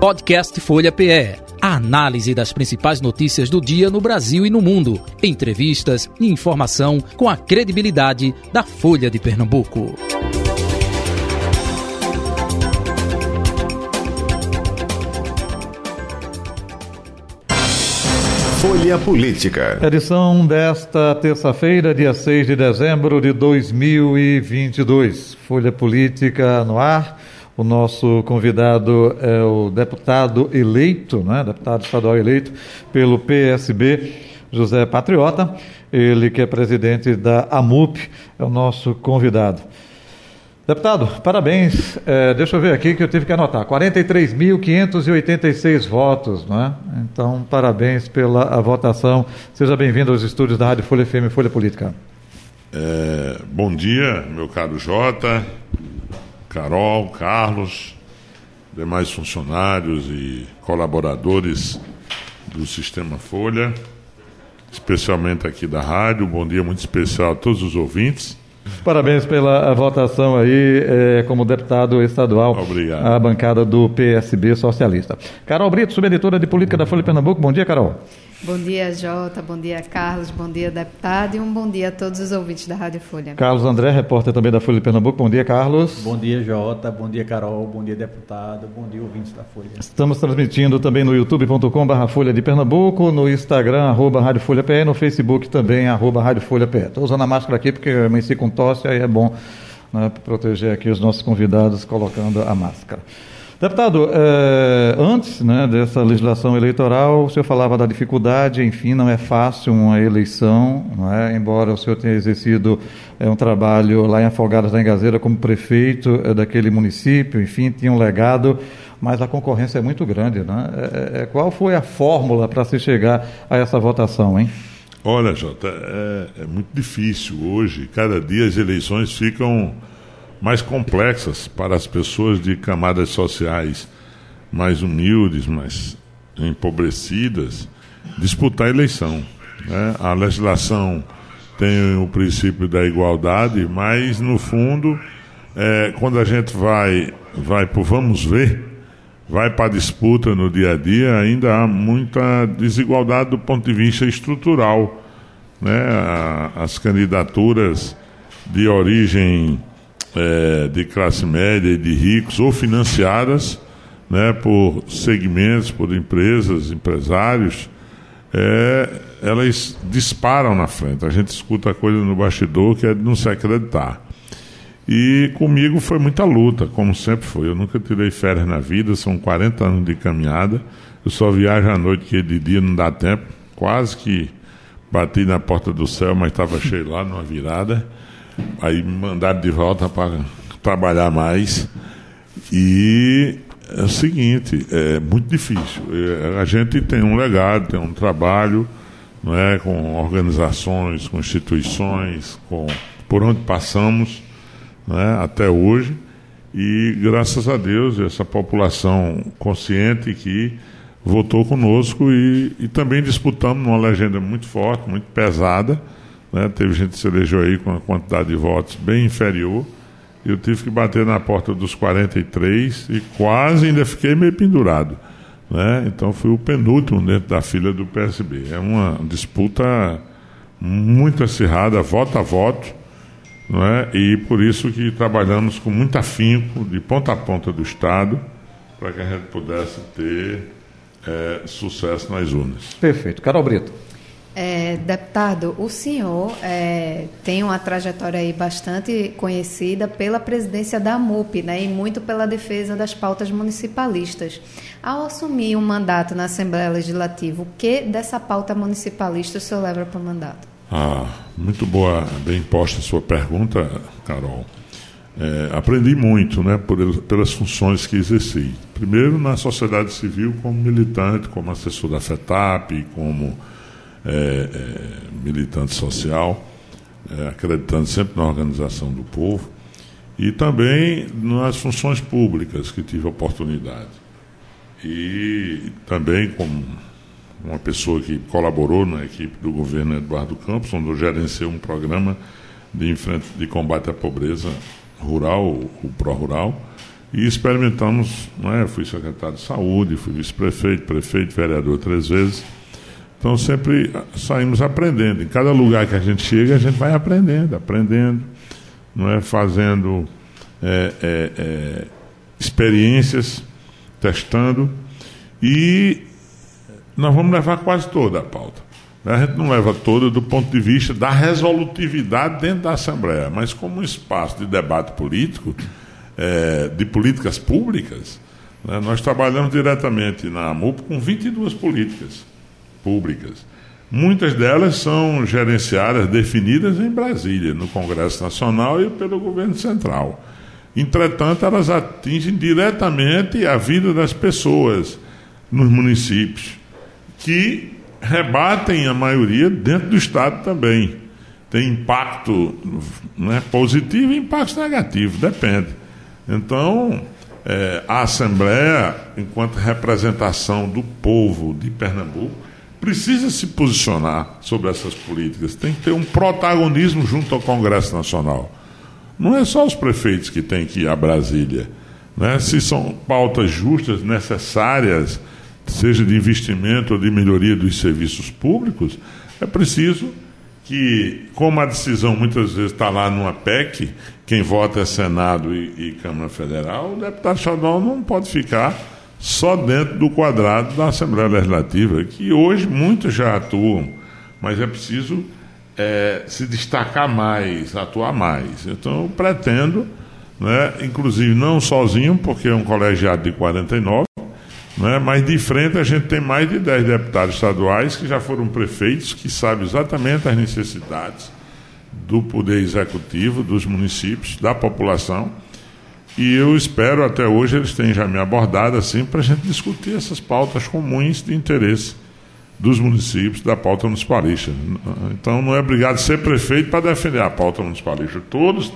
Podcast Folha PE. A análise das principais notícias do dia no Brasil e no mundo. Entrevistas e informação com a credibilidade da Folha de Pernambuco. Folha Política. Edição desta terça-feira, dia 6 de dezembro de 2022. Folha Política no ar. O nosso convidado é o deputado eleito, né, deputado estadual eleito pelo PSB, José Patriota. Ele que é presidente da AMUP, é o nosso convidado. Deputado, parabéns. É, deixa eu ver aqui que eu tive que anotar. 43.586 votos, né? Então, parabéns pela votação. Seja bem-vindo aos estúdios da Rádio Folha FM Folha Política. É, bom dia, meu caro Jota. Carol, Carlos, demais funcionários e colaboradores do Sistema Folha, especialmente aqui da rádio. Bom dia muito especial a todos os ouvintes. Parabéns pela votação aí é, como deputado estadual. Obrigado. A bancada do PSB Socialista. Carol Brito, subeditora de política da Folha Pernambuco. Bom dia, Carol. Bom dia, Jota. Bom dia, Carlos. Bom dia, deputado. E um bom dia a todos os ouvintes da Rádio Folha. Carlos André, repórter também da Folha de Pernambuco. Bom dia, Carlos. Bom dia, Jota. Bom dia, Carol. Bom dia, deputado. Bom dia, ouvintes da Folha. Estamos transmitindo também no youtube.com.br Folha de Pernambuco, no Instagram, arroba Rádio Folha PE, no Facebook também, arroba Rádio Folha PE. Estou usando a máscara aqui porque eu amanheci com tosse, aí é bom né, proteger aqui os nossos convidados colocando a máscara. Deputado, eh, antes né, dessa legislação eleitoral, o senhor falava da dificuldade, enfim, não é fácil uma eleição, é? embora o senhor tenha exercido eh, um trabalho lá em Afogadas da Engazeira como prefeito eh, daquele município, enfim, tinha um legado, mas a concorrência é muito grande. Né? qual foi a fórmula para se chegar a essa votação, hein? Olha, Jota, é, é muito difícil hoje, cada dia as eleições ficam mais complexas para as pessoas de camadas sociais mais humildes, mais empobrecidas, disputar a eleição. Né? A legislação tem o princípio da igualdade, mas no fundo, é, quando a gente vai, vai por vamos ver, vai para a disputa no dia a dia, ainda há muita desigualdade do ponto de vista estrutural. Né? As candidaturas de origem é, de classe média e de ricos ou financiadas né, por segmentos, por empresas, empresários, é, elas disparam na frente. A gente escuta coisa no bastidor que é de não se acreditar. E comigo foi muita luta, como sempre foi. Eu nunca tirei férias na vida, são 40 anos de caminhada. Eu só viajo à noite, que de dia não dá tempo. Quase que bati na porta do céu, mas estava cheio lá numa virada. Aí me mandaram de volta para trabalhar mais. E é o seguinte, é muito difícil. A gente tem um legado, tem um trabalho, não é, com organizações, com instituições, com por onde passamos, não é, até hoje. E graças a Deus essa população consciente que votou conosco e, e também disputamos numa legenda muito forte, muito pesada né? Teve gente que se elegeu aí com uma quantidade de votos bem inferior. Eu tive que bater na porta dos 43 e quase ainda fiquei meio pendurado. Né? Então fui o penúltimo dentro da fila do PSB. É uma disputa muito acirrada, voto a voto, não é? e por isso que trabalhamos com muito afinco, de ponta a ponta do Estado, para que a gente pudesse ter é, sucesso nas urnas. Perfeito. Carol Brito. É, deputado, o senhor é, tem uma trajetória aí bastante conhecida pela presidência da MUP, né, e muito pela defesa das pautas municipalistas. Ao assumir um mandato na Assembleia Legislativa, o que dessa pauta municipalista o senhor leva para o mandato? Ah, muito boa, bem posta a sua pergunta, Carol. É, aprendi muito né, por, pelas funções que exerci. Primeiro, na sociedade civil, como militante, como assessor da FETAP, como é, é, militante social, é, acreditando sempre na organização do povo, e também nas funções públicas que tive oportunidade. E também como uma pessoa que colaborou na equipe do governo Eduardo Campos, onde eu gerenciei um programa de, de combate à pobreza rural, o Pró Rural, e experimentamos, não é? fui secretário de saúde, fui vice-prefeito, prefeito, vereador três vezes. Então sempre saímos aprendendo. Em cada lugar que a gente chega, a gente vai aprendendo, aprendendo, não é? fazendo é, é, é, experiências, testando. E nós vamos levar quase toda a pauta. A gente não leva toda do ponto de vista da resolutividade dentro da Assembleia, mas como um espaço de debate político, é, de políticas públicas, né, nós trabalhamos diretamente na AMUP com 22 políticas públicas. Muitas delas são gerenciadas, definidas em Brasília, no Congresso Nacional e pelo governo central. Entretanto, elas atingem diretamente a vida das pessoas nos municípios, que rebatem a maioria dentro do Estado também. Tem impacto né, positivo e impacto negativo, depende. Então, é, a Assembleia, enquanto representação do povo de Pernambuco, precisa se posicionar sobre essas políticas. Tem que ter um protagonismo junto ao Congresso Nacional. Não é só os prefeitos que têm que ir a Brasília. Né? Se são pautas justas, necessárias, seja de investimento ou de melhoria dos serviços públicos, é preciso que, como a decisão muitas vezes está lá numa PEC, quem vota é Senado e, e Câmara Federal, o deputado estadual não pode ficar só dentro do quadrado da Assembleia Legislativa, que hoje muitos já atuam, mas é preciso é, se destacar mais, atuar mais. Então, eu pretendo, né, inclusive não sozinho, porque é um colegiado de 49, né? Mas de frente a gente tem mais de 10 deputados estaduais que já foram prefeitos, que sabem exatamente as necessidades do poder executivo, dos municípios, da população. E eu espero até hoje eles tenham já me abordado assim para a gente discutir essas pautas comuns de interesse dos municípios da pauta municipalista. Então não é obrigado a ser prefeito para defender a pauta municipalista. Todos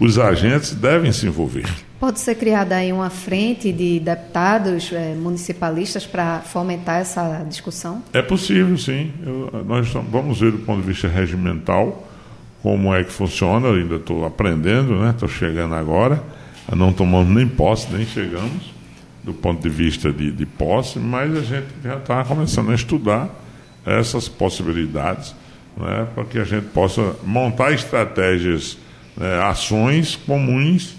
os agentes devem se envolver. Pode ser criada aí uma frente de deputados é, municipalistas para fomentar essa discussão? É possível, sim. Eu, nós vamos ver do ponto de vista regimental como é que funciona. Eu ainda estou aprendendo, né? Estou chegando agora. Não tomamos nem posse, nem chegamos do ponto de vista de, de posse, mas a gente já está começando a estudar essas possibilidades né, para que a gente possa montar estratégias, né, ações comuns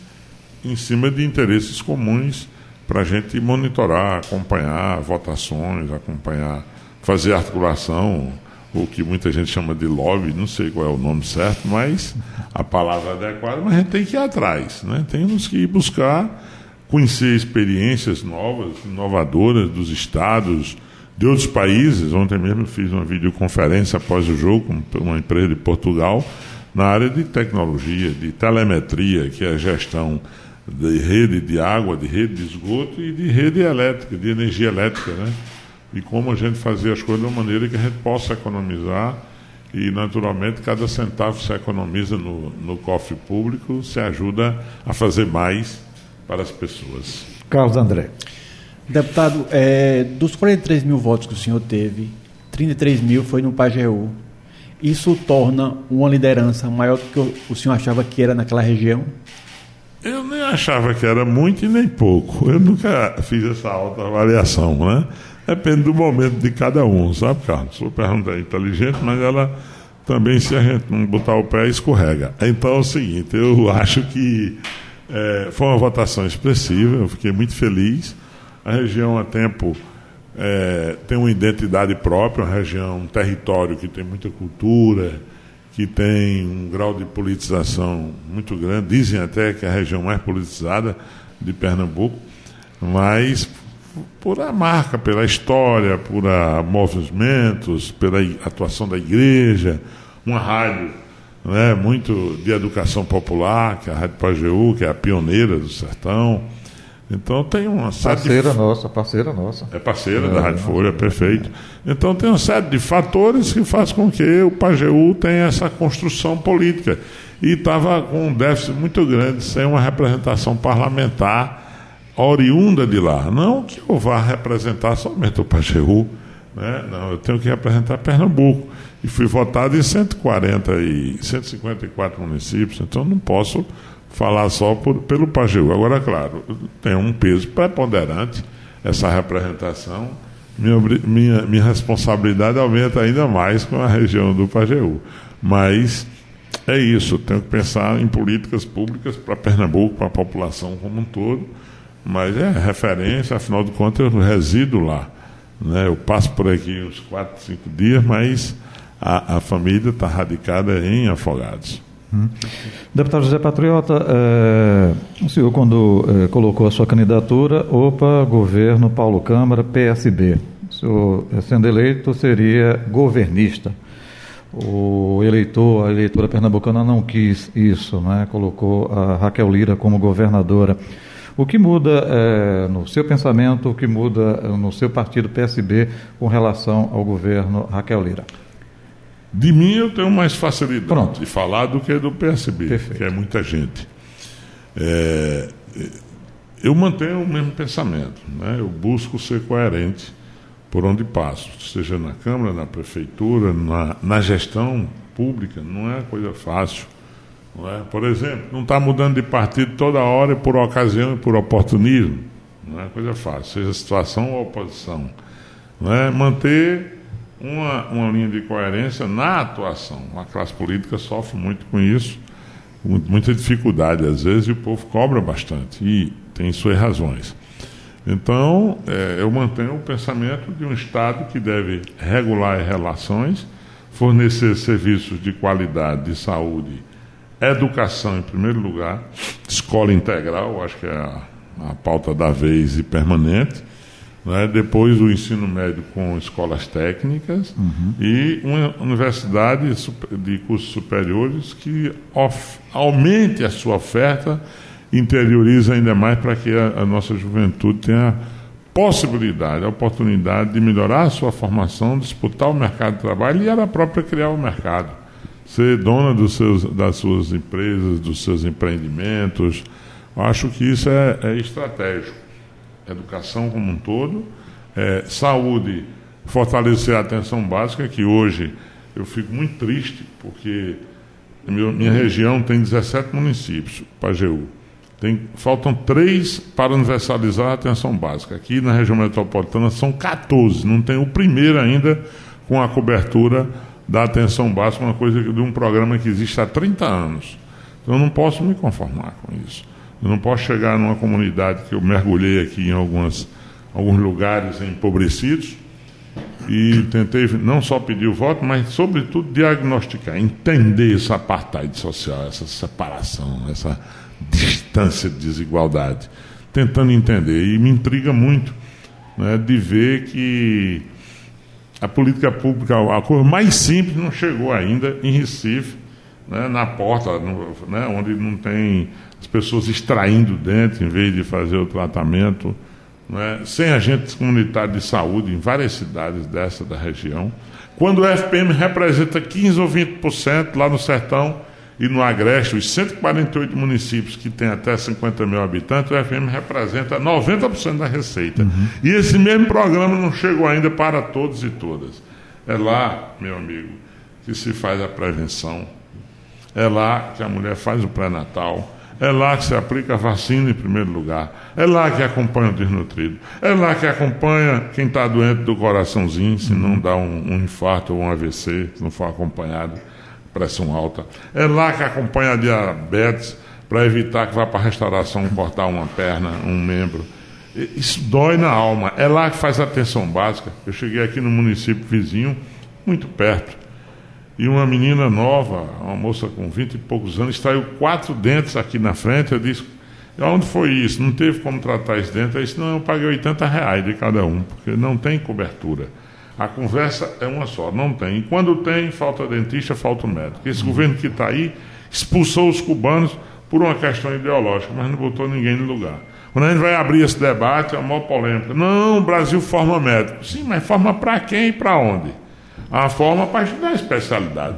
em cima de interesses comuns para a gente monitorar, acompanhar votações, acompanhar, fazer articulação, o que muita gente chama de lobby, não sei qual é o nome certo, mas a palavra adequada, mas a gente tem que ir atrás, né? temos que ir buscar conhecer experiências novas, inovadoras dos estados, de outros países. Ontem mesmo fiz uma videoconferência após o jogo com uma empresa de Portugal na área de tecnologia, de telemetria, que é a gestão de rede de água, de rede de esgoto e de rede elétrica, de energia elétrica, né? E como a gente fazer as coisas de uma maneira que a gente possa economizar e, naturalmente, cada centavo se economiza no, no cofre público, se ajuda a fazer mais para as pessoas. Carlos André. Deputado, é, dos 43 mil votos que o senhor teve, 33 mil foi no Pajeú. Isso torna uma liderança maior do que o senhor achava que era naquela região? Eu nem achava que era muito e nem pouco. Eu nunca fiz essa alta avaliação, né? Depende do momento de cada um, sabe, Carlos? Sua pergunta é inteligente, mas ela também, se a gente não botar o pé, escorrega. Então é o seguinte, eu acho que é, foi uma votação expressiva, eu fiquei muito feliz. A região há tempo é, tem uma identidade própria, uma região, um território que tem muita cultura, que tem um grau de politização muito grande. Dizem até que é a região mais politizada de Pernambuco, mas por a marca, pela história, por a movimentos, pela atuação da igreja, uma rádio né, muito de educação popular, que é a Rádio Pajeú, que é a pioneira do sertão. Então tem uma série Parceira de... nossa, parceira nossa. É parceira é, da Rádio Folha, é, perfeito. Então tem uma série de fatores que faz com que o Pajeú tenha essa construção política. E estava com um déficit muito grande, sem uma representação parlamentar oriunda de lá. Não que eu vá representar somente o Pajeú, né? não, eu tenho que representar Pernambuco e fui votado em 140 e 154 municípios, então não posso falar só por, pelo Pajeú. Agora, claro, tem um peso preponderante essa representação. Minha, minha, minha responsabilidade aumenta ainda mais com a região do Pajeú. Mas é isso, tenho que pensar em políticas públicas para Pernambuco, para a população como um todo. Mas é referência, afinal de contas, eu resido lá. Né? Eu passo por aqui uns 4, 5 dias, mas a, a família está radicada em Afogados. Hum. Deputado José Patriota, é, o senhor, quando é, colocou a sua candidatura, opa, governo Paulo Câmara, PSB. O senhor, sendo eleito, seria governista. O eleitor, a eleitora pernambucana não quis isso, né? colocou a Raquel Lira como governadora. O que muda é, no seu pensamento, o que muda no seu partido PSB com relação ao governo Raquel Lira? De mim eu tenho mais facilidade Pronto. de falar do que do PSB, Perfeito. que é muita gente. É, eu mantenho o mesmo pensamento, né? eu busco ser coerente por onde passo, seja na Câmara, na Prefeitura, na, na gestão pública, não é coisa fácil. É? Por exemplo, não está mudando de partido toda hora por ocasião e por oportunismo. Não é coisa fácil, seja situação ou oposição. Não é? Manter uma, uma linha de coerência na atuação. A classe política sofre muito com isso, muita dificuldade às vezes, e o povo cobra bastante, e tem suas razões. Então, é, eu mantenho o pensamento de um Estado que deve regular as relações, fornecer serviços de qualidade de saúde, educação em primeiro lugar, escola integral, acho que é a, a pauta da vez e permanente, né? depois o ensino médio com escolas técnicas uhum. e uma universidade de cursos superiores que aumente a sua oferta, interiorize ainda mais para que a, a, nossa juventude tenha possibilidade, a oportunidade de melhorar a sua formação, disputar o mercado de trabalho e ela própria criar o mercado. Ser dona dos seus, das suas empresas, dos seus empreendimentos. Acho que isso é, é estratégico educação como um todo, é, saúde, fortalecer a atenção básica, que hoje eu fico muito triste, porque minha região tem 17 municípios, Pajeú. Tem, faltam três para universalizar a atenção básica. Aqui na região metropolitana são 14, não tem o primeiro ainda com a cobertura da atenção básica, uma coisa de um programa que existe há 30 anos. Então eu não posso me conformar com isso. Eu não posso chegar numa comunidade que eu mergulhei aqui em algumas, alguns lugares empobrecidos e tentei não só pedir o voto, mas, sobretudo, diagnosticar, entender essa apartheid social, essa separação, essa distância de desigualdade. Tentando entender. E me intriga muito né, de ver que a política pública, a coisa mais simples, não chegou ainda em Recife, né, na porta, no, né, onde não tem as pessoas extraindo dentro em vez de fazer o tratamento, né? sem agentes comunitários de saúde em várias cidades dessa da região. Quando o FPM representa 15 ou 20% lá no sertão e no Agreste, os 148 municípios que têm até 50 mil habitantes, o FPM representa 90% da receita. Uhum. E esse mesmo programa não chegou ainda para todos e todas. É lá, meu amigo, que se faz a prevenção. É lá que a mulher faz o pré-natal é lá que se aplica a vacina em primeiro lugar. É lá que acompanha o desnutrido. É lá que acompanha quem está doente do coraçãozinho, se não dá um, um infarto ou um AVC, se não for acompanhado, pressão alta. É lá que acompanha a diabetes, para evitar que vá para a restauração cortar uma perna, um membro. Isso dói na alma. É lá que faz a atenção básica. Eu cheguei aqui no município vizinho, muito perto e uma menina nova, uma moça com vinte e poucos anos, extraiu quatro dentes aqui na frente. Eu disse: onde foi isso? Não teve como tratar esse dente? Eu disse: não, eu paguei 80 reais de cada um, porque não tem cobertura. A conversa é uma só, não tem. E quando tem, falta dentista, falta médico. Esse governo que está aí expulsou os cubanos por uma questão ideológica, mas não botou ninguém no lugar. Quando a gente vai abrir esse debate, é uma maior polêmica. Não, o Brasil forma médico. Sim, mas forma para quem e para onde? a forma para estudar a especialidade.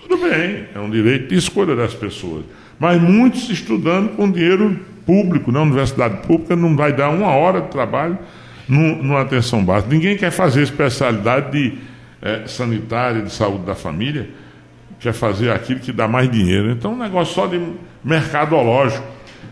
Tudo bem, é um direito de escolha das pessoas. Mas muitos estudando com dinheiro público, na universidade pública, não vai dar uma hora de trabalho no, numa atenção básica. Ninguém quer fazer especialidade de é, sanitária, de saúde da família, quer fazer aquilo que dá mais dinheiro. Então, um negócio só de mercadológico.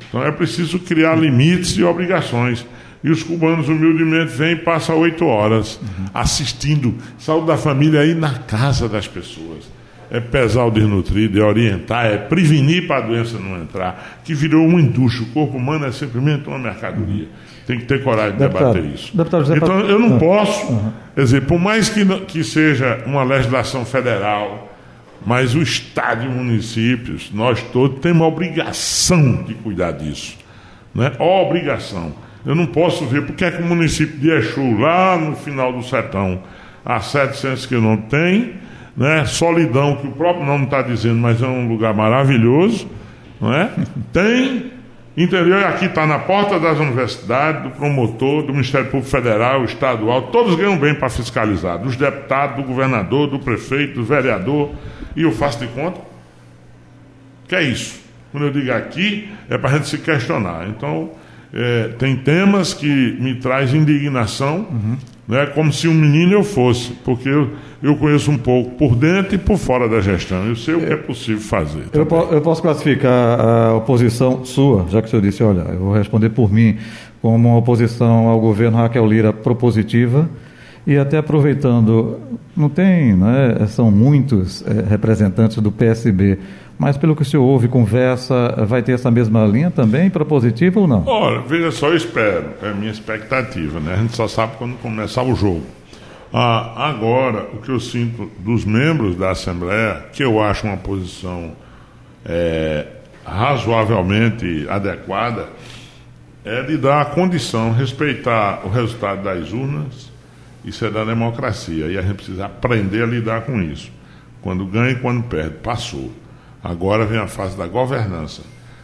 Então é preciso criar limites e obrigações. E os cubanos humildemente vêm e passam oito horas assistindo. Saúde da família aí na casa das pessoas. É pesar o desnutrido, é orientar, é prevenir para a doença não entrar, que virou uma indústria. O corpo humano é simplesmente uma mercadoria. Tem que ter coragem de deputado, debater isso. Deputado, então, eu não posso, uhum. quer dizer, por mais que, que seja uma legislação federal, mas o Estado e municípios, nós todos temos a obrigação de cuidar disso. Né? Obrigação. Eu não posso ver porque é que o município de Exu, lá no final do sertão, a 700 quilômetros, tem né? solidão, que o próprio nome está dizendo, mas é um lugar maravilhoso. Não é? Tem Interior aqui está na porta das universidades, do promotor, do Ministério Público Federal, estadual, todos ganham bem para fiscalizar, dos deputados, do governador, do prefeito, do vereador, e eu faço de conta. Que é isso? Quando eu digo aqui, é para a gente se questionar. Então, é, tem temas que me trazem indignação, uhum né, como se um menino eu fosse, porque eu, eu conheço um pouco por dentro e por fora da gestão. Eu sei o que é possível fazer. Eu, po eu, posso classificar a oposição sua, já que o senhor disse, olha, eu vou responder por mim, como uma oposição ao governo Raquel Lira propositiva. E até aproveitando, não tem, né, são muitos é, representantes do PSB mas pelo que o senhor ouve, conversa, vai ter essa mesma linha também, propositiva ou não? Olha, veja só, eu espero, é a minha expectativa, né? A gente só sabe quando começar o jogo. Ah, agora, o que eu sinto dos membros da Assembleia, que eu acho uma posição é, razoavelmente adequada, é de dar a condição, respeitar o resultado das urnas, isso é da democracia, e a gente precisa aprender a lidar com isso. Quando ganha e quando perde, passou. Agora vem a fase da governança.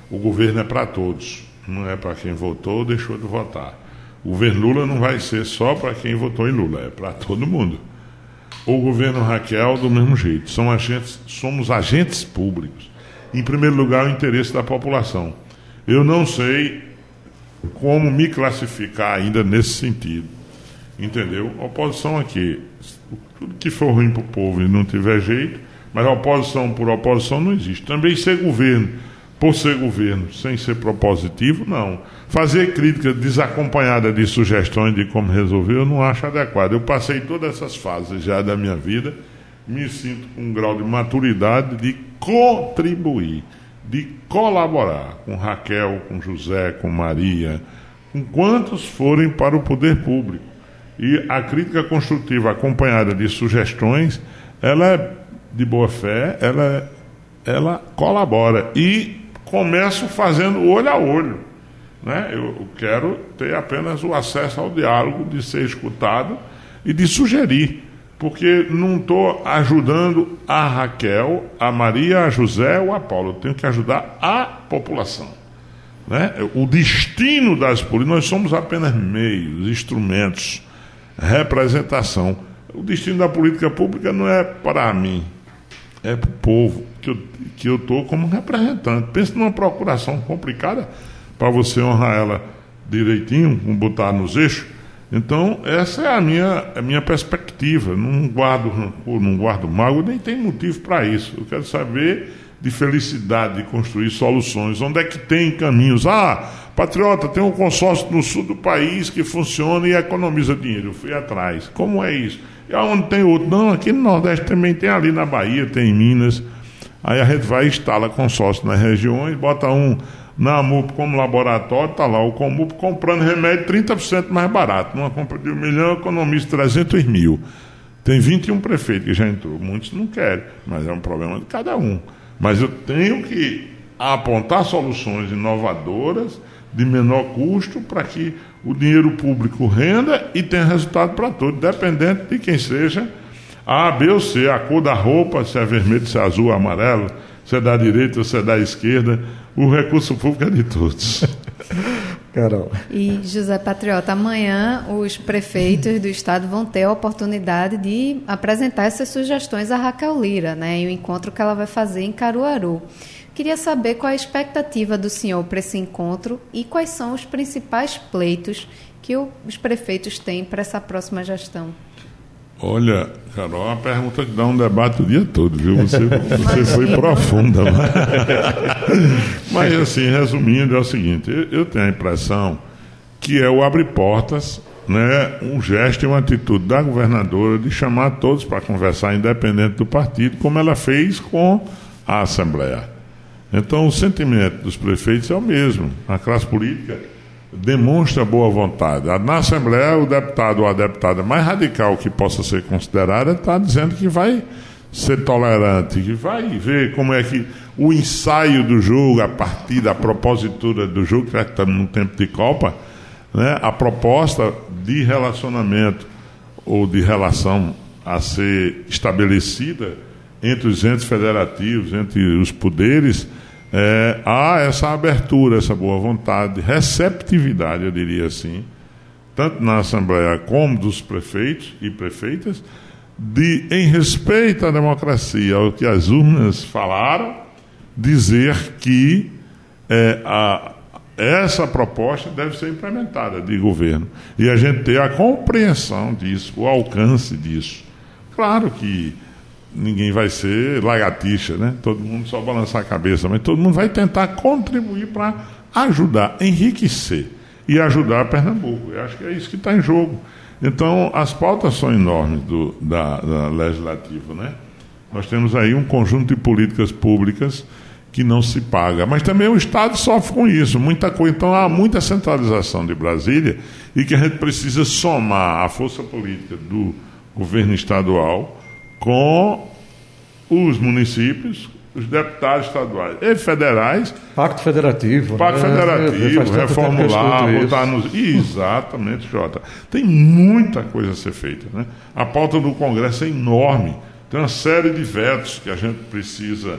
O governo é para todos, não é para quem votou ou deixou de votar. O governo Lula não vai ser só para quem votou em Lula, é para todo mundo. O governo Raquel, do mesmo jeito. São agentes, somos agentes públicos. Em primeiro lugar, o interesse da população. Eu não sei como me classificar ainda nesse sentido. Entendeu? Oposição aqui. Tudo que for ruim para o povo e não tiver jeito, mas oposição por oposição não existe. Também ser governo por ser governo, sem ser propositivo, não. Fazer crítica desacompanhada de sugestões de como resolver, eu não acho adequado. Eu passei todas essas fases já da minha vida, me sinto com um grau de maturidade de contribuir, de colaborar com Raquel, com José, com Maria, com quantos forem para o poder público. E a crítica construtiva acompanhada de sugestões, ela é de boa fé, ela, ela colabora. E começo fazendo olho a olho. Né? Eu quero ter apenas o acesso ao diálogo, de ser escutado e de sugerir. Porque não estou ajudando a Raquel, a Maria, a José ou a Paulo. Eu tenho que ajudar a população. Né? O destino das políticas, nós somos apenas meios, instrumentos, representação. O destino da política pública não é para mim, é para o povo que eu que eu estou como representante. Pense numa procuração complicada para você honrar ela direitinho, botar nos eixos. Então, essa é a minha, a minha perspectiva. Não guardo rancor, não guardo mágoa, nem tem motivo para isso. Eu quero saber de felicidade, de construir soluções. Onde é que tem caminhos? Ah, Patriota, tem um consórcio no sul do país que funciona e economiza dinheiro. Eu fui atrás. Como é isso? E aonde tem outro? Não, aqui no Nordeste também tem ali na Bahia, tem em Minas. Aí a gente vai e instala consórcio nas regiões, bota um na MUP como laboratório, está lá o Comup comprando remédio 30% mais barato. Numa compra de um milhão, economiza 300 mil. Tem 21 prefeitos que já entrou. Muitos não querem, mas é um problema de cada um. Mas eu tenho que apontar soluções inovadoras, de menor custo, para que o dinheiro público renda e tenha resultado para todos, dependente de quem seja A, B ou C, a cor da roupa, se é vermelho, se é azul, amarelo, se é da direita, se é da esquerda, o recurso público é de todos. Carol. E José Patriota, amanhã os prefeitos do estado vão ter a oportunidade de apresentar essas sugestões à Raquel Lira, né, em um encontro que ela vai fazer em Caruaru. Queria saber qual a expectativa do senhor para esse encontro e quais são os principais pleitos que os prefeitos têm para essa próxima gestão. Olha, Carol, é uma pergunta que dá um debate o dia todo, viu? Você, você foi profunda. Mas... mas, assim, resumindo, é o seguinte: eu, tenho a impressão que é o abre portas, né, um gesto e uma atitude da governadora de chamar todos para conversar, independente do partido, como ela fez com a Assembleia. Então, o sentimento dos prefeitos é o mesmo. A classe política demonstra boa vontade. Na Assembleia, o deputado ou a deputada mais radical que possa ser considerada está dizendo que vai ser tolerante, que vai ver como é que o ensaio do jogo, a partida, a propositura do jogo, que estamos num tempo de Copa, né, a proposta de relacionamento ou de relação a ser estabelecida entre os entes federativos, entre os poderes, é, há essa abertura, essa boa vontade, receptividade, eu diria assim, tanto na Assembleia como dos prefeitos e prefeitas, de, em respeito à democracia, ao que as urnas falaram, dizer que é, a, essa proposta deve ser implementada de governo. E a gente ter a compreensão disso, o alcance disso. Claro que ninguém vai ser lagartixa, né? Todo mundo só balançar a cabeça, mas todo mundo vai tentar contribuir para ajudar, enriquecer e ajudar Pernambuco. Eu acho que é isso que está em jogo. Então, as pautas são enormes do, da, da legislativa, né? Nós temos aí um conjunto de políticas públicas que não se paga. Mas também o Estado sofre com isso, muita coisa. Então há muita centralização de Brasília e que a gente precisa somar a força política do governo estadual com os municípios, os deputados estaduais e federais. Pacto Federativo. Pacto né? Federativo, reformular, botar nos. Exatamente, Jota. Tem muita coisa a ser feita. Né? A pauta do Congresso é enorme. Tem uma série de vetos que a gente precisa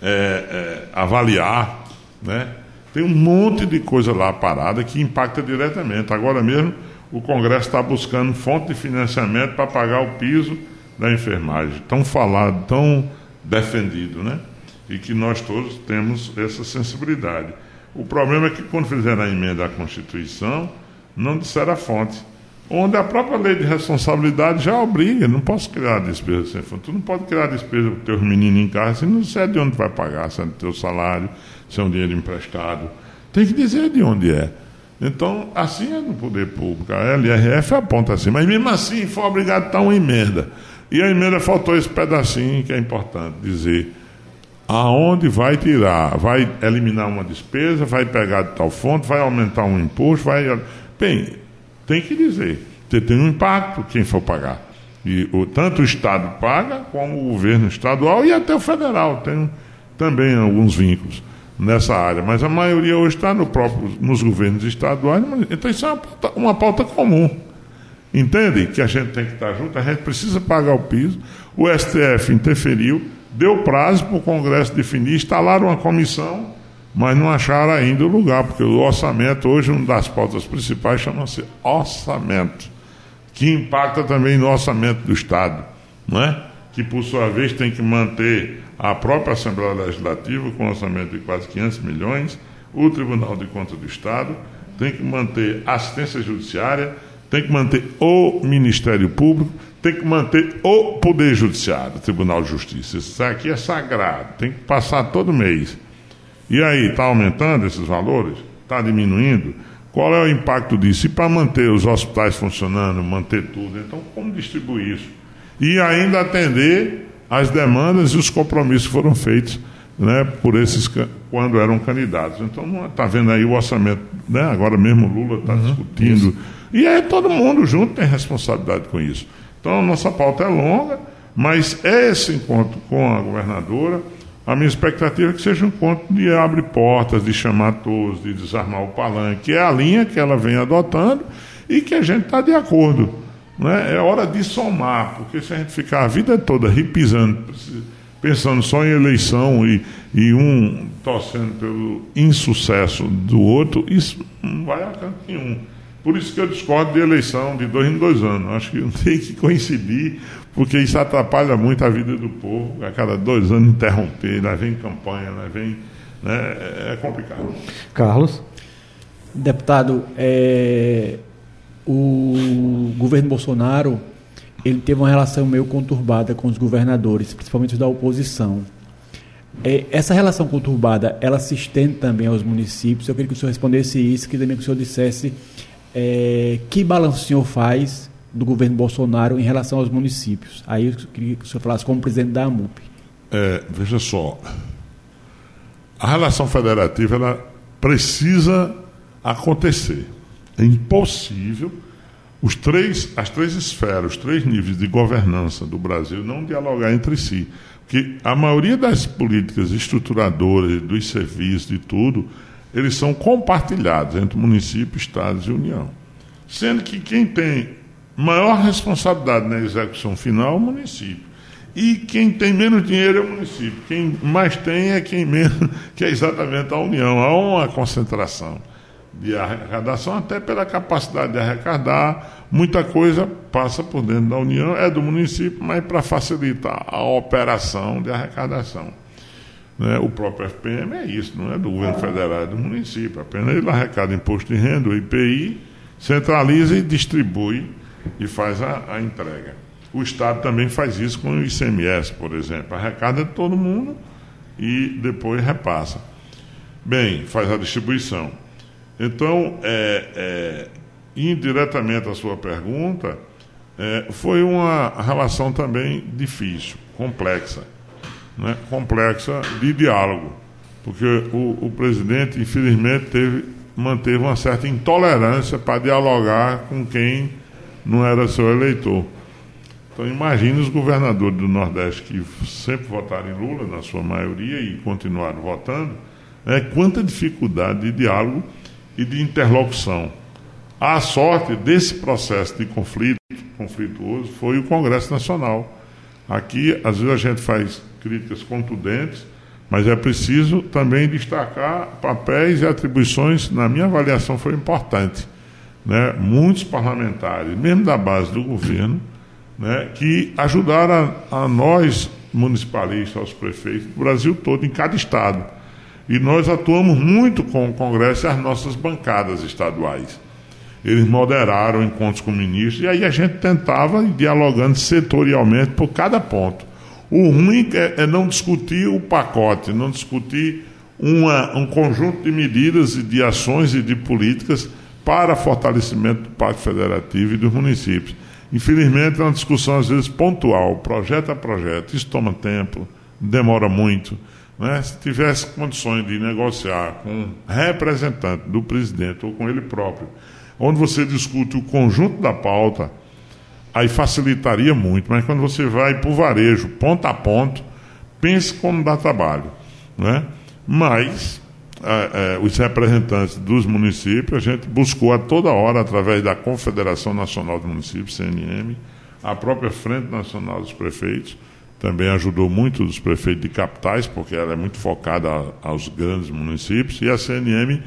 é, é, avaliar. Né? Tem um monte de coisa lá parada que impacta diretamente. Agora mesmo, o Congresso está buscando fonte de financiamento para pagar o piso da enfermagem, tão falado, tão defendido, né? E que nós todos temos essa sensibilidade. O problema é que quando fizeram a emenda à Constituição, não disseram a fonte. Onde a própria lei de responsabilidade já obriga, não posso criar despesa sem fonte. Tu não pode criar despesa para teus meninos em casa, se não sei de onde vai pagar, se é do teu salário, se é um dinheiro emprestado. Tem que dizer de onde é. Então, assim é no poder público. A LRF aponta assim, mas mesmo assim foi obrigado a dar uma emenda. E a emenda faltou esse pedacinho que é importante dizer. Aonde vai tirar? Vai eliminar uma despesa, vai pegar de tal fonte, vai aumentar um imposto, vai. Bem, tem que dizer. Tem um impacto quem for pagar. E o, tanto o Estado paga, como o governo estadual e até o federal. Tem também alguns vínculos nessa área. Mas a maioria hoje está no próprio, nos governos estaduais. Então isso é uma pauta, uma pauta comum. Entende que a gente tem que estar junto, a gente precisa pagar o piso. O STF interferiu, deu prazo para o Congresso definir, instalaram uma comissão, mas não acharam ainda o lugar, porque o orçamento, hoje, uma das pautas principais chama-se orçamento, que impacta também no orçamento do Estado, não é? que por sua vez tem que manter a própria Assembleia Legislativa com um orçamento de quase 500 milhões, o Tribunal de Contas do Estado, tem que manter assistência judiciária, tem que manter o Ministério Público, tem que manter o Poder Judiciário, o Tribunal de Justiça. Isso aqui é sagrado, tem que passar todo mês. E aí, está aumentando esses valores? Está diminuindo? Qual é o impacto disso? E para manter os hospitais funcionando, manter tudo, então como distribuir isso? E ainda atender as demandas e os compromissos que foram feitos né, por esses quando eram candidatos. Então está vendo aí o orçamento, né? agora mesmo o Lula está uhum, discutindo. Isso e aí todo mundo junto tem responsabilidade com isso. Então a nossa pauta é longa, mas esse encontro com a governadora, a minha expectativa é que seja um encontro de abrir portas, de chamar todos, de desarmar o palanque, que é a linha que ela vem adotando e que a gente está de acordo. Né? É hora de somar, porque se a gente ficar a vida toda repisando, pensando só em eleição e, e um torcendo pelo insucesso do outro, isso não vai a canto nenhum. Por isso que eu discordo de eleição de dois em dois anos. Acho que não tem que coincidir, porque isso atrapalha muito a vida do povo. A cada dois anos interromper, lá vem campanha, lá vem. Né, é complicado. Carlos? Deputado, é, o governo Bolsonaro ele teve uma relação meio conturbada com os governadores, principalmente os da oposição. É, essa relação conturbada, ela se estende também aos municípios. Eu queria que o senhor respondesse isso, que também que o senhor dissesse é, que balanço o senhor faz do governo Bolsonaro em relação aos municípios. Aí eu queria que o senhor falasse como presidente da AMUP. É, veja só, a relação federativa ela precisa acontecer. É impossível os três, as três esferas, os três níveis de governança do Brasil não dialogar entre si. Porque a maioria das políticas estruturadoras, dos serviços, de tudo, eles são compartilhados entre município, estados e União. Sendo que quem tem maior responsabilidade na execução final é o município. E quem tem menos dinheiro é o município. Quem mais tem é quem menos, que é exatamente a União. Há uma concentração de arrecadação, até pela capacidade de arrecadar. Muita coisa passa por dentro da União, é do município, mas para facilitar a operação de arrecadação. Né? O próprio FPM é isso, não é do governo federal, é do município. Apenas ele arrecada imposto de renda, o IPI, centraliza e distribui e faz a, a entrega. O Estado também faz isso com o ICMS, por exemplo. Arrecada de todo mundo e depois repassa. Bem, faz a distribuição. Então, é, é, indiretamente a sua pergunta, é, foi uma relação também difícil, complexa, né? complexa de diálogo, porque o, o presidente, infelizmente, teve, manteve uma certa intolerância para dialogar com quem não era seu eleitor. Então imagine os governadores do Nordeste que sempre votaram em Lula, na sua maioria, e continuaram votando, né, quanta dificuldade de diálogo e de interlocução. A sorte desse processo de conflito conflituoso foi o Congresso Nacional. Aqui, às vezes, a gente faz críticas contundentes, mas é preciso também destacar papéis e atribuições, na minha avaliação, foi importante. Né? Muitos parlamentares, mesmo da base do governo, né, que ajudaram a, a nós, municipalistas, aos prefeitos do Brasil todo, em cada estado e nós atuamos muito com o Congresso e as nossas bancadas estaduais. Eles moderaram encontros com ministros e aí a gente tentava dialogando setorialmente por cada ponto. O ruim é, é não discutir o pacote, não discutir uma, um conjunto de medidas e de ações e de políticas para fortalecimento do Pacto Federativo e dos municípios. Infelizmente, é uma discussão às vezes pontual, projeto a projeto. Isso toma tempo, demora muito. Né? Se tivesse condições de negociar com um representante do presidente ou com ele próprio, onde você discute o conjunto da pauta, aí facilitaria muito. Mas quando você vai para o varejo, ponto a ponto, pense como dá trabalho. Né? Mas é, é, os representantes dos municípios, a gente buscou a toda hora, através da Confederação Nacional dos Municípios, CNM, a própria Frente Nacional dos Prefeitos, também ajudou muito os prefeitos de capitais, porque ela é muito focada aos grandes municípios, e a CNM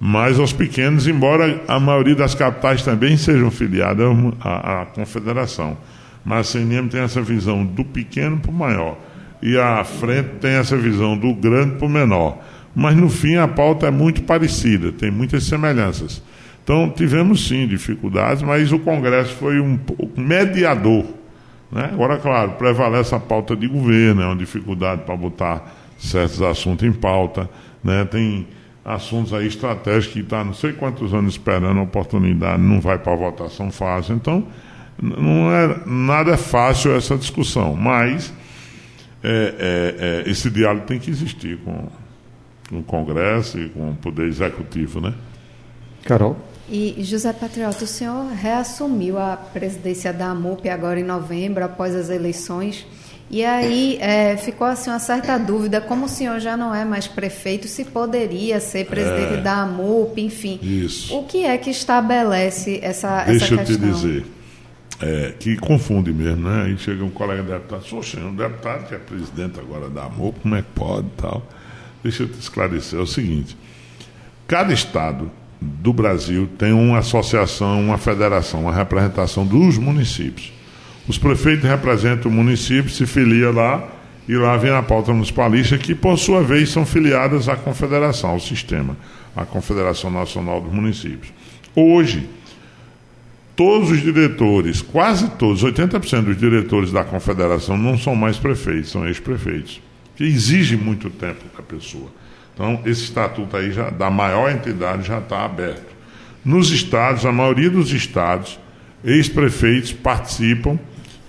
mais aos pequenos, embora a maioria das capitais também sejam filiadas à, à confederação. Mas a CNM tem essa visão do pequeno para o maior, e a frente tem essa visão do grande para o menor. Mas no fim a pauta é muito parecida, tem muitas semelhanças. Então tivemos sim dificuldades, mas o Congresso foi um mediador né? Agora, claro, prevalece a pauta de governo, é uma dificuldade para botar certos assuntos em pauta. Né? Tem assuntos aí estratégicos que está não sei quantos anos esperando a oportunidade, não vai para a votação fácil. Então, não é nada é fácil essa discussão, mas é, é, é, esse diálogo tem que existir com, com o Congresso e com o Poder Executivo, né? Carol? E José Patriota, o senhor reassumiu a presidência da AMUP agora em novembro, após as eleições. E aí é, ficou assim uma certa dúvida, como o senhor já não é mais prefeito, se poderia ser presidente é, da AMUP, enfim. Isso. O que é que estabelece essa, Deixa essa questão? Deixa eu te dizer, é, que confunde mesmo, né? Aí chega um colega deputado, sou senhor, um deputado que é presidente agora da AMUP, como é que pode e tal? Deixa eu te esclarecer, é o seguinte, cada estado do Brasil tem uma associação, uma federação, uma representação dos municípios. Os prefeitos representam o município, se filia lá e lá vem a pauta municipalista, que por sua vez são filiadas à confederação, ao sistema, à Confederação Nacional dos Municípios. Hoje, todos os diretores, quase todos, 80% dos diretores da confederação não são mais prefeitos, são ex-prefeitos, que exige muito tempo da pessoa. Então, esse estatuto aí já, da maior entidade já está aberto. Nos estados, a maioria dos estados, ex-prefeitos participam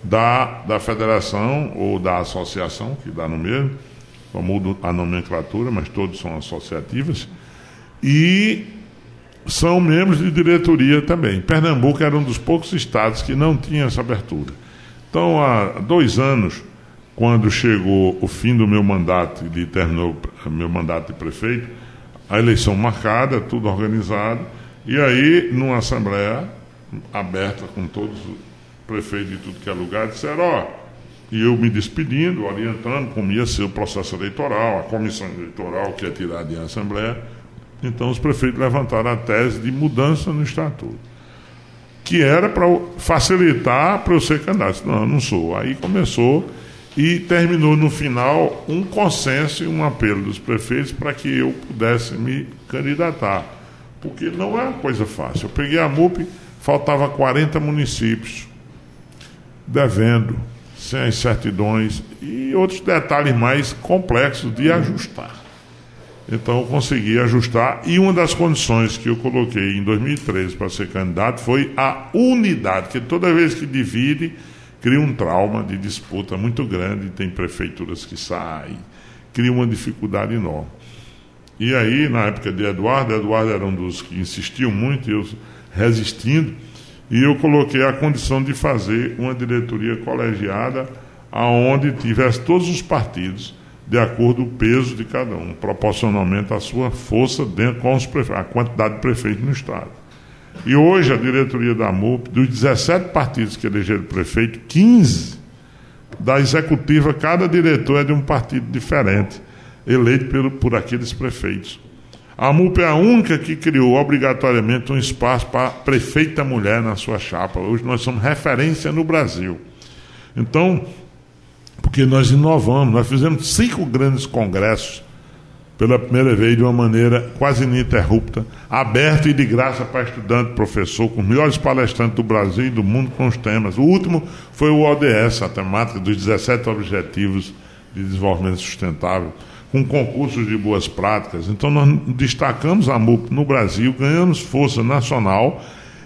da, da federação ou da associação, que dá no mesmo, só muda a nomenclatura, mas todos são associativas, e são membros de diretoria também. Pernambuco era um dos poucos estados que não tinha essa abertura. Então, há dois anos, quando chegou o fim do meu mandato e terminou meu mandato de prefeito, a eleição marcada, tudo organizado, e aí, numa assembleia aberta com todos os prefeitos de tudo que é lugar, disseram, ó, e eu me despedindo, orientando como ia ser o processo eleitoral, a comissão eleitoral que ia tirar de assembleia. Então os prefeitos levantaram a tese de mudança no estatuto, que era para facilitar para eu ser candidato. Não, eu não sou. Aí começou e terminou no final um consenso e um apelo dos prefeitos para que eu pudesse me candidatar. Porque não é uma coisa fácil. Eu peguei a MUP, faltava 40 municípios devendo, sem as certidões e outros detalhes mais complexos de ajustar. Então eu consegui ajustar e uma das condições que eu coloquei em 2013 para ser candidato foi a unidade, que toda vez que divide cria um trauma de disputa muito grande, tem prefeituras que saem, cria uma dificuldade enorme. E aí, na época de Eduardo, Eduardo era um dos que insistiu muito, eu resistindo, e eu coloquei a condição de fazer uma diretoria colegiada aonde tivesse todos os partidos de acordo com o peso de cada um, proporcionalmente à sua força dentro com os prefe... a quantidade de prefeitos no estado. E hoje a diretoria da MUP, dos 17 partidos que elegeram prefeito, 15 da executiva, cada diretor é de um partido diferente, eleito pelo, por aqueles prefeitos. A MUP é a única que criou obrigatoriamente um espaço para prefeita mulher na sua chapa. Hoje nós somos referência no Brasil. Então, porque nós inovamos, nós fizemos cinco grandes congressos pela primeira vez de uma maneira quase ininterrupta, aberto e de graça para estudante, professor, com os melhores palestrantes do Brasil e do mundo com os temas. O último foi o ODS, a temática dos 17 Objetivos de Desenvolvimento Sustentável, com concursos de boas práticas. Então nós destacamos a MUP no Brasil, ganhamos força nacional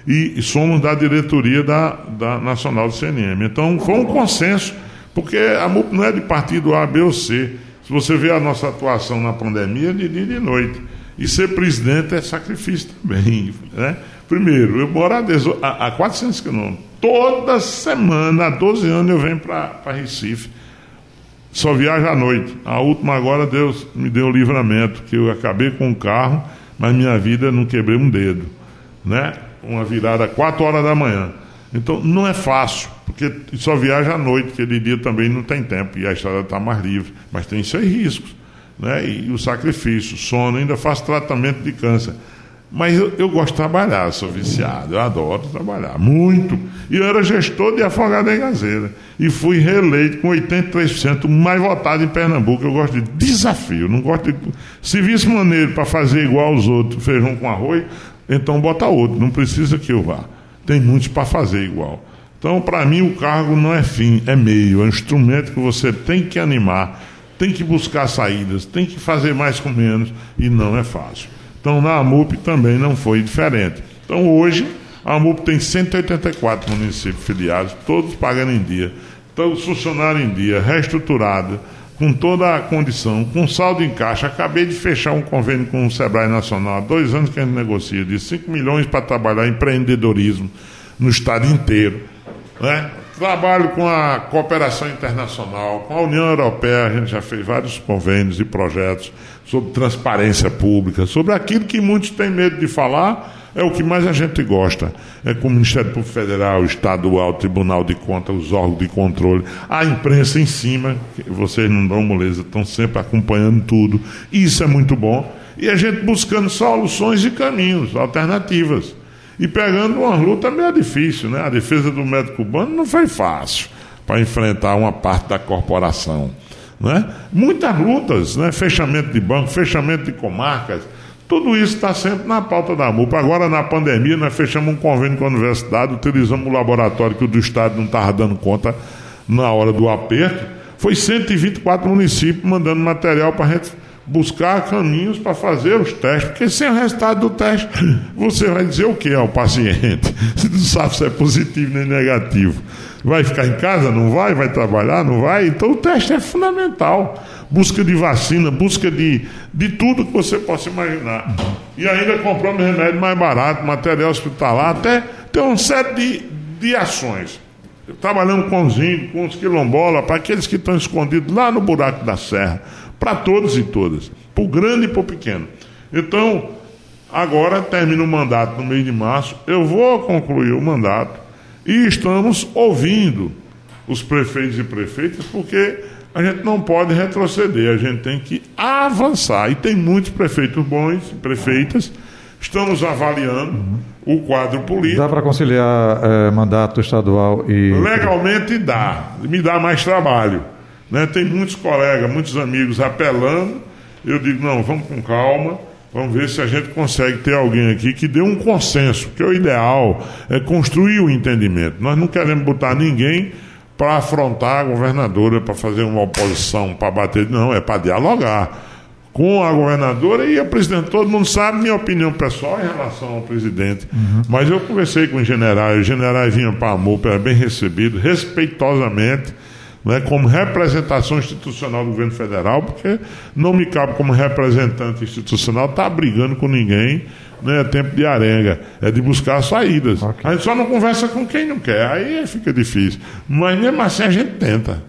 e, somos da diretoria da, da Nacional do CNM. Então foi um consenso, porque a MUP não é de partido A, B ou C se você vê a nossa atuação na pandemia, de dia e de noite. E ser presidente é sacrifício também. Né? Primeiro, eu moro a, a 400 quilômetros. Toda semana, há 12 anos, eu venho para Recife. Só viajo à noite. A última agora, Deus me deu um livramento, que eu acabei com o carro, mas minha vida não quebrei um dedo. Né? Uma virada às 4 horas da manhã. Então, não é fácil, porque só viaja à noite, que de dia também não tem tempo, e a estrada está mais livre. Mas tem seus riscos, né? e o sacrifício, sono, ainda faço tratamento de câncer. Mas eu, eu, gosto de trabalhar, sou viciado, eu adoro trabalhar, muito. E eu era gestor de Afogada em Gazeira. E fui reeleito com 83%, mais votado em Pernambuco. Eu gosto de desafio, não gosto de. Se visse maneiro para fazer igual aos outros, feijão com arroz, então bota outro, não precisa que eu vá tem muitos para fazer igual. Então, para mim, o cargo não é fim, é meio, é um instrumento que você tem que animar, tem que buscar saídas, tem que fazer mais com menos, e não é fácil. Então, na AMUP também não foi diferente. Então, hoje, a AMUP tem 184 municípios filiados, todos pagando em dia, todos funcionários em dia, reestruturado, com toda a condição, com saldo em caixa. Acabei de fechar um convênio com o Sebrae Nacional, há dois anos que a gente negocia, de 5 milhões para trabalhar em empreendedorismo no estado inteiro. Né? Trabalho com a cooperação internacional, com a União Europeia, a gente já fez vários convênios e projetos sobre transparência pública, sobre aquilo que muitos têm medo de falar, é o que mais a gente gosta. É com o Ministério Público Federal, o Estadual, o Tribunal de Contas, os órgãos de controle, a imprensa em cima, vocês não dão moleza, estão sempre acompanhando tudo. Isso é muito bom. E a gente buscando soluções e caminhos, alternativas. E pegando uma luta meio difícil, né? A defesa do médico cubano não foi fácil para enfrentar uma parte da corporação. Né? Muitas lutas, né? fechamento de banco, fechamento de comarcas, Tudo isso está sempre na pauta da MUP. Agora, na pandemia, nós fechamos um convênio com a universidade, utilizamos o laboratório que o do Estado não estava dando conta na hora do aperto. Foi 124 municípios mandando material para a gente buscar caminhos para fazer os testes, porque sem o resultado do teste, você vai dizer o que ao paciente? Você não sabe se é positivo nem negativo. Vai ficar em casa? Não vai? Vai trabalhar? Não vai? Então o teste é fundamental. Busca de vacina, busca de, de tudo que você possa imaginar. E ainda compramos remédio mais barato, material hospitalar, até tem uma série de, de ações. Trabalhando com os índios, com os quilombolas, para aqueles que estão escondidos lá no buraco da serra para todos e todas, para o grande e para o pequeno. Então, agora termina o mandato no mês de março, eu vou concluir o mandato e estamos ouvindo os prefeitos e prefeitas, porque a gente não pode retroceder, a gente tem que avançar. E tem muitos prefeitos bons, prefeitas, estamos avaliando o quadro político. Dá para conciliar é, mandato estadual e. Legalmente dá, me dá mais trabalho. Né? Tem muitos colegas, muitos amigos apelando. Eu digo, não, vamos com calma, vamos ver se a gente consegue ter alguém aqui que dê um consenso, que é o ideal é construir o entendimento. Nós não queremos botar ninguém para afrontar a governadora, para fazer uma oposição, para bater. Não, é para dialogar com a governadora e a presidente. Todo mundo sabe minha opinião pessoal em relação ao presidente. Uhum. Mas eu conversei com os generais, os generais vinham para a MUP, era bem recebido, respeitosamente né, como representação institucional do governo federal, porque não me cabe como representante institucional estar tá brigando com ninguém, né, é tempo de arenga, é de buscar saídas. Okay. A gente só não conversa com quem não quer, aí fica difícil. Mas mesmo assim a gente tenta.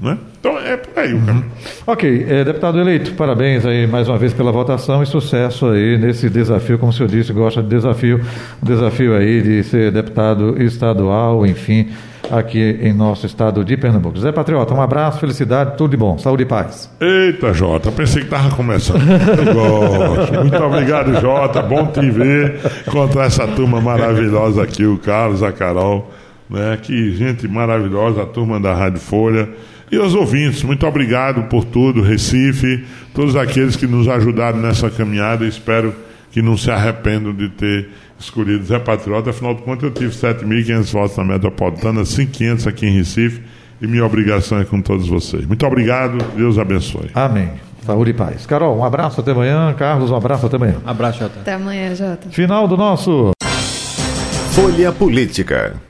Né? Então é por aí o caminho. Uhum. Ok, é, deputado eleito, parabéns aí mais uma vez pela votação e sucesso aí nesse desafio, como o senhor disse, gosta de desafio, desafio aí de ser deputado estadual, enfim, aqui em nosso estado de Pernambuco. Zé Patriota, um abraço, felicidade, tudo de bom, saúde e paz. Eita, Jota, pensei que estava começando. Eu gosto. Muito obrigado, Jota, bom te ver, encontrar essa turma maravilhosa aqui, o Carlos, a Carol, né? Que gente maravilhosa, a turma da Rádio Folha. E aos ouvintes, muito obrigado por tudo, Recife, todos aqueles que nos ajudaram nessa caminhada, espero que não se arrependam de ter escolhido Zé Patriota. Afinal de contas, eu tive 7.500 votos na metropolitana, 500 aqui em Recife, e minha obrigação é com todos vocês. Muito obrigado, Deus abençoe. Amém. Saúde e paz. Carol, um abraço até amanhã. Carlos, um abraço até amanhã. abraço, Jota. Até amanhã, Jota. Final do nosso. Folha Política.